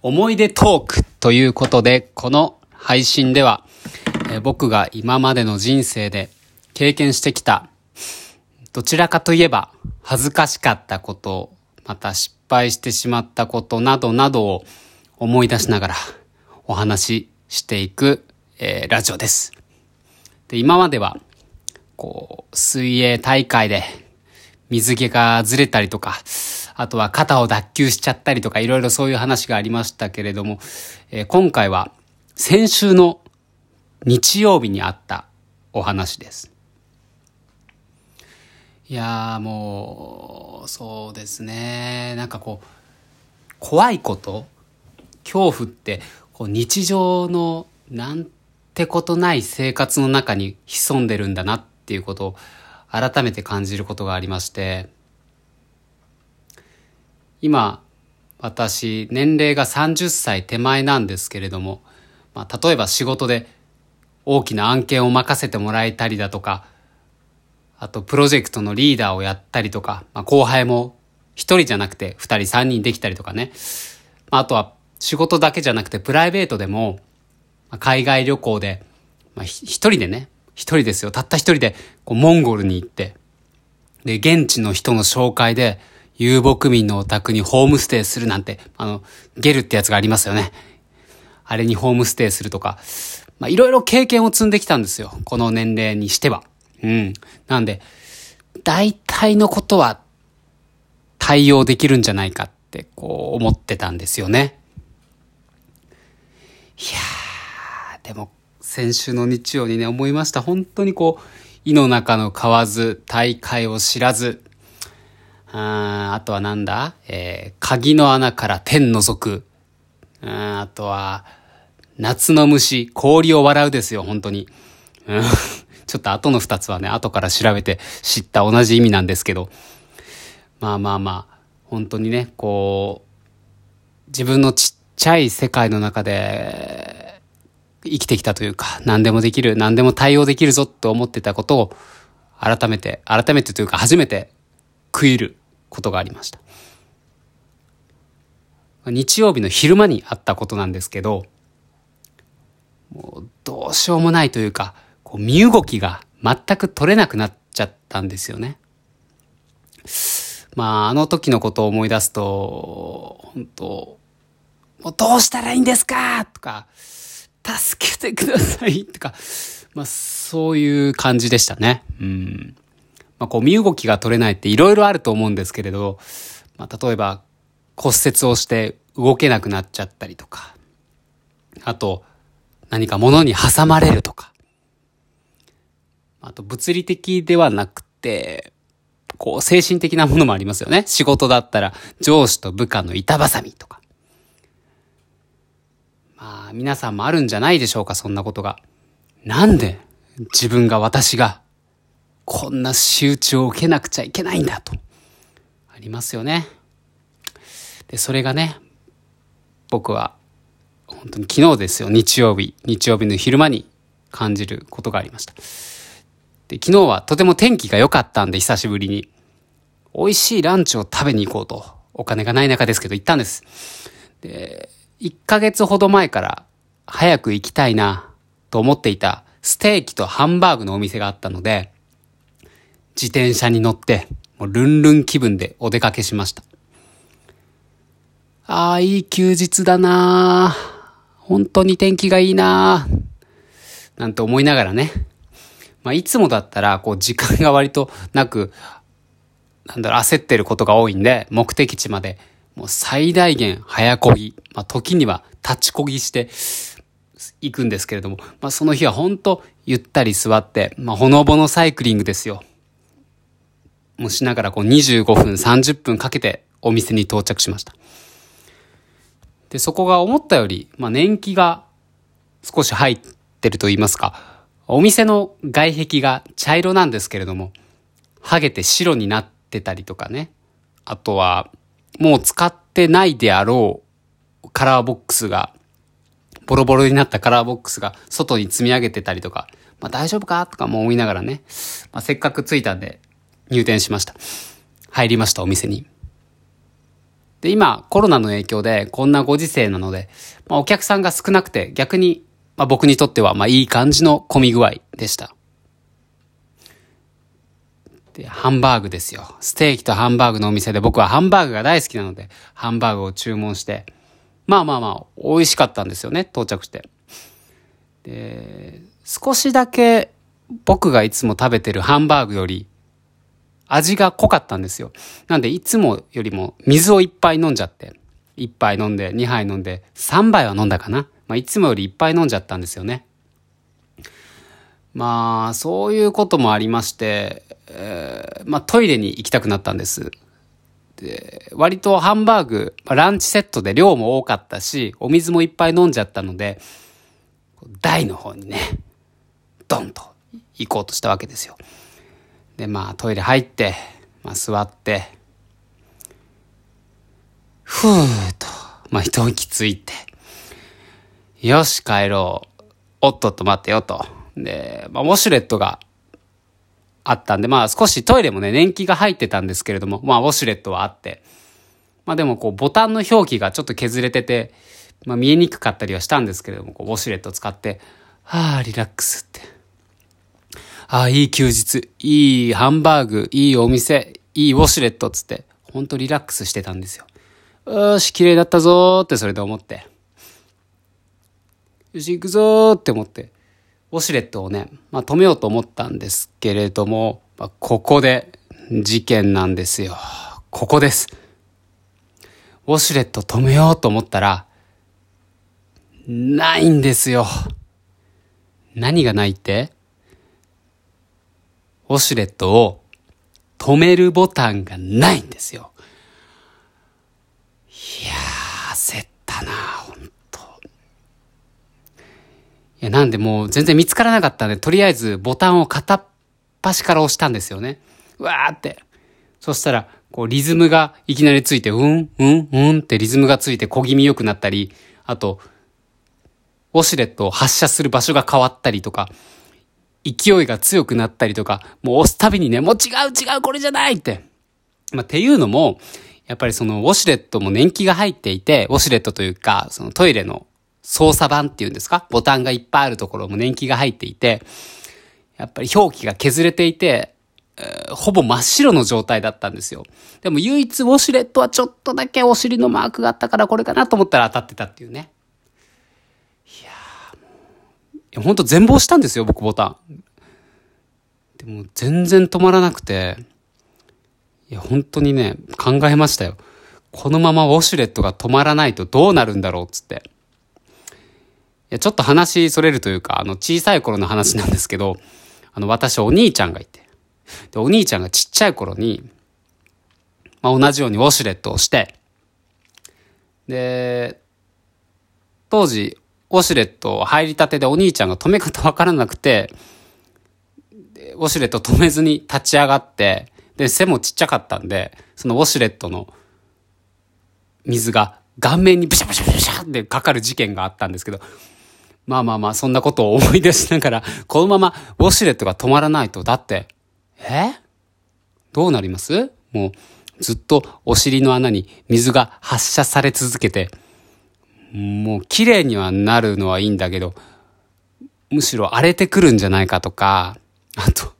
思い出トークということで、この配信では、え僕が今までの人生で経験してきた、どちらかといえば恥ずかしかったこと、また失敗してしまったことなどなどを思い出しながらお話ししていく、えーラジオです。で、今までは、こう、水泳大会で水着がずれたりとか、あとは肩を脱臼しちゃったりとか、いろいろそういう話がありましたけれども、えー今回は先週の日曜日にあったお話です。いやもう、そうですね。なんかこう、怖いこと恐怖って、こう日常のなんてことない生活の中に潜んでるんだなっていうことを改めて感じることがありまして、今、私、年齢が30歳手前なんですけれども、まあ、例えば仕事で大きな案件を任せてもらえたりだとか、あとプロジェクトのリーダーをやったりとか、まあ、後輩も一人じゃなくて二人三人できたりとかね。まあ、あとは仕事だけじゃなくてプライベートでも、まあ海外旅行で、まあ、一人でね、一人ですよ。たった一人でこうモンゴルに行って、で、現地の人の紹介で、遊牧民のお宅にホームステイするなんて、あの、ゲルってやつがありますよね。あれにホームステイするとか、まあ、いろいろ経験を積んできたんですよ。この年齢にしては。うん。なんで、大体のことは対応できるんじゃないかって、こう思ってたんですよね。いやー、でも、先週の日曜にね、思いました。本当にこう、井の中の蛙、大海を知らず、あとはなんだ？えー、鍵の穴から天覗く。ああとは、夏の虫、氷を笑うですよ、本当に。ちょっと後の二つはね、後から調べて知った同じ意味なんですけど。まあまあまあ、本当にね、こう、自分のちっちゃい世界の中で生きてきたというか、何でもできる、何でも対応できるぞと思ってたことを、改めて、改めてというか初めて食いることがありました。日曜日の昼間にあったことなんですけど、もうどうしようもないというか、こう身動きが全く取れなくなっちゃったんですよね。まあ、あの時のことを思い出すと、本当もうどうしたらいいんですか？とか、助けてくださいとか、まあ、そういう感じでしたね。うん。まあ、こう、身動きが取れないっていろいろあると思うんですけれど、まあ、例えば、骨折をして動けなくなっちゃったりとか、あと、何か物に挟まれるとか、あと、物理的ではなくて、こう、精神的なものもありますよね。仕事だったら、上司と部下の板挟みとか。まあ、皆さんもあるんじゃないでしょうか、そんなことが。なんで、自分が私が、こんな仕打ちを受けなくちゃいけないんだと。ありますよね。で、それがね、僕は、本当に昨日ですよ、日曜日、日曜日の昼間に感じることがありました。で、昨日はとても天気が良かったんで、久しぶりに。美味しいランチを食べに行こうと。お金がない中ですけど行ったんです。で、1ヶ月ほど前から早く行きたいなと思っていたステーキとハンバーグのお店があったので、自転車に乗って、もうルンルン気分でお出かけしました。ああ、いい休日だな本当に天気がいいななんて思いながらね。まあ、いつもだったら、こう、時間が割となく、なんだろ、焦ってることが多いんで、目的地まで、もう最大限早漕ぎ、まあ、時には立ち漕ぎして、行くんですけれども、まあ、その日は本当ゆったり座って、まあ、ほのぼのサイクリングですよ。もしながらこう25分、30分かけてお店に到着しました。で、そこが思ったより、まあ、年季が少し入ってると言いますか、お店の外壁が茶色なんですけれども、剥げて白になってたりとかね。あとは、もう使ってないであろうカラーボックスが、ボロボロになったカラーボックスが外に積み上げてたりとか、まあ大丈夫かとかも思いながらね、まあ、せっかく着いたんで入店しました。入りました、お店に。で、今、コロナの影響で、こんなご時世なので、まあ、お客さんが少なくて、逆に、まあ、僕にとっては、まあ、いい感じの混み具合でした。で、ハンバーグですよ。ステーキとハンバーグのお店で、僕はハンバーグが大好きなので、ハンバーグを注文して、まあまあまあ、美味しかったんですよね、到着して。で、少しだけ、僕がいつも食べてるハンバーグより、味が濃かったんですよ。なんでいつもよりも水をいっぱい飲んじゃって、1杯飲んで、2杯飲んで、3杯は飲んだかな。まあ、いつもよりいっぱい飲んじゃったんですよね。まあ、そういうこともありまして、えー、まあトイレに行きたくなったんです。で、割とハンバーグ、ランチセットで量も多かったし、お水もいっぱい飲んじゃったので、台の方にね、ドンと行こうとしたわけですよ。で、まあトイレ入って、まあ座って、ふーと、まあ一息ついて、よし帰ろう。おっとっと待ってよと。で、まあウォシュレットがあったんで、まあ少しトイレもね、年季が入ってたんですけれども、まあウォシュレットはあって、まあでもこうボタンの表記がちょっと削れてて、まあ見えにくかったりはしたんですけれども、こうウォシュレット使って、はあ、リラックスって。ああ、いい休日、いいハンバーグ、いいお店、いいウォシュレットつって、ほんとリラックスしてたんですよ。よし、綺麗だったぞーってそれで思って。よし、行くぞーって思って、ウォシュレットをね、まあ止めようと思ったんですけれども、まあ、ここで事件なんですよ。ここです。ウォシュレット止めようと思ったら、ないんですよ。何がないって？ウォシュレットを止めるボタンがないんですよ。いやー、焦ったな、ほんと。いや、なんでもう全然見つからなかったんで、とりあえずボタンを片っ端から押したんですよね。わーって。そしたら、こうリズムがいきなりついて、うん、うん、うんってリズムがついて小気味良くなったり、あと、ウォシュレットを発射する場所が変わったりとか、勢いが強くなったりとか、もう押すたびにね、もう違う違うこれじゃないって。まあ、っていうのも、やっぱりそのウォシュレットも年季が入っていて、ウォシュレットというか、そのトイレの操作盤っていうんですか？ボタンがいっぱいあるところも年季が入っていて、やっぱり表記が削れていて、え、ほぼ真っ白の状態だったんですよ。でも唯一ウォシュレットはちょっとだけお尻のマークがあったからこれかなと思ったら当たってたっていうね。や、ほんと全貌したんですよ、僕ボタン。でも全然止まらなくて、いや、本当にね、考えましたよ。このままウォシュレットが止まらないとどうなるんだろうっつって。いや、ちょっと話それるというか、あの、小さい頃の話なんですけど、あの、私お兄ちゃんがいて、で、お兄ちゃんがちっちゃい頃に、まあ、同じようにウォシュレットをして、で、当時、ウォシュレット入りたてでお兄ちゃんが止め方わからなくて、ウォシュレット止めずに立ち上がって、で、背もちっちゃかったんで、そのウォシュレットの水が顔面にブシャブシャブシャってかかる事件があったんですけど、まあまあまあ、そんなことを思い出しながら、このままウォシュレットが止まらないと、だって、え？どうなります？もう、ずっとお尻の穴に水が発射され続けて、もう綺麗にはなるのはいいんだけど、むしろ荒れてくるんじゃないかとか、あと、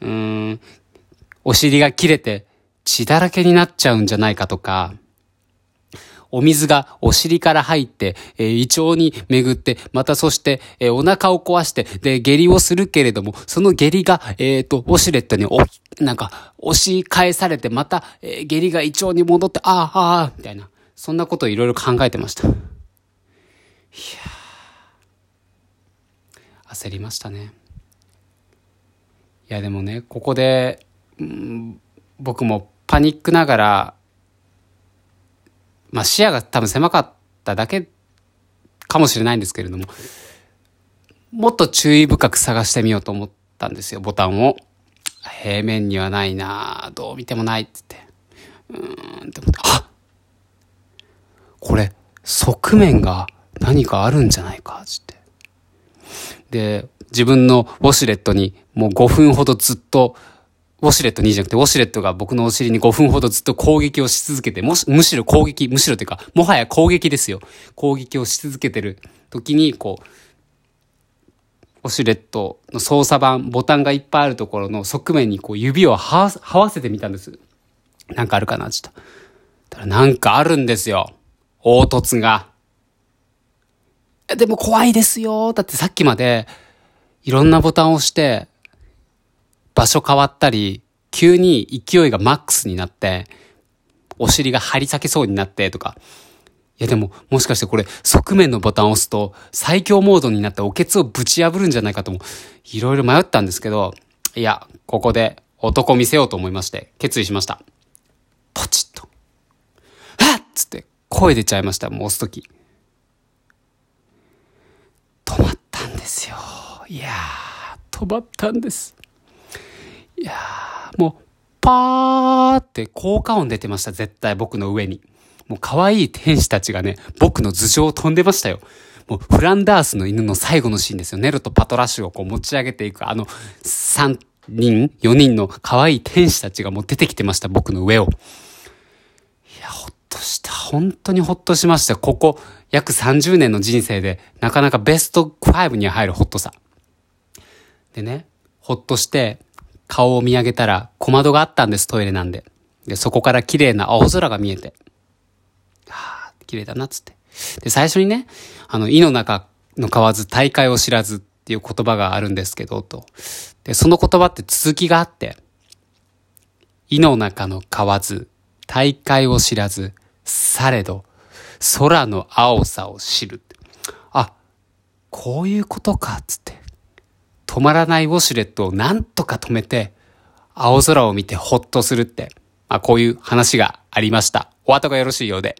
うーん、お尻が切れて血だらけになっちゃうんじゃないかとか、お水がお尻から入って、えー、胃腸に巡って、またそして、えー、お腹を壊して、で、下痢をするけれども、その下痢が、えっ、ー、と、ウォシュレットにお、なんか、押し返されて、また、え、下痢が胃腸に戻って、ああ、ああ、みたいな。そんなことをいろいろ考えてました。いや焦りましたね。いやでもね、ここで、うん、僕もパニックながら、まあ視野が多分狭かっただけかもしれないんですけれども、もっと注意深く探してみようと思ったんですよ、ボタンを。平面にはないなどう見てもないってって。うーんって思って、あっこれ、側面が何かあるんじゃないか、つって。で、自分のウォシュレットにもう5分ほどずっとウォシュレットにじゃなくて、ウォシュレットが僕のお尻に5分ほどずっと攻撃をし続けて、もし、むしろ攻撃、むしろというか、もはや攻撃ですよ。攻撃をし続けてる時に、こう、ウォシュレットの操作盤、ボタンがいっぱいあるところの側面にこう指をはわせてみたんです。なんかあるかなちょっと。たらなんかあるんですよ。凹凸が。でも怖いですよ。だってさっきまで、いろんなボタンを押して、場所変わったり、急に勢いがマックスになって、お尻が張り裂けそうになってとか。いやでも、もしかしてこれ、側面のボタンを押すと、最強モードになっておけつをぶち破るんじゃないかとも、いろいろ迷ったんですけど、いや、ここで男見せようと思いまして、決意しました。ポチッと。はっつって、声出ちゃいました、もう押すとき。止まったんですよ。いやー、止まったんです。いやー、もう、パーって効果音出てました、絶対僕の上に。もう可愛い天使たちがね、僕の頭上を飛んでましたよ。もうフランダースの犬の最後のシーンですよ。ネロとパトラッシュをこう持ち上げていく、あの、3人、4人の可愛い天使たちがもう出てきてました、僕の上を。いや、ほっとした。本当にほっとしました。ここ、約30年の人生で、なかなかベスト5に入るホットさ。でね、ほっとして、顔を見上げたら小窓があったんです、トイレなんで。で、そこから綺麗な青空が見えて。はあ、綺麗だな、つって。で、最初にね、あの、井の中の買わず大会を知らずっていう言葉があるんですけど、と。で、その言葉って続きがあって、井の中の買わず、大会を知らず、されど、空の青さを知る。あ、こういうことか、つって。止まらないウォシュレットをなんとか止めて、青空を見てほっとするって、まあこういう話がありました。お後がよろしいようで。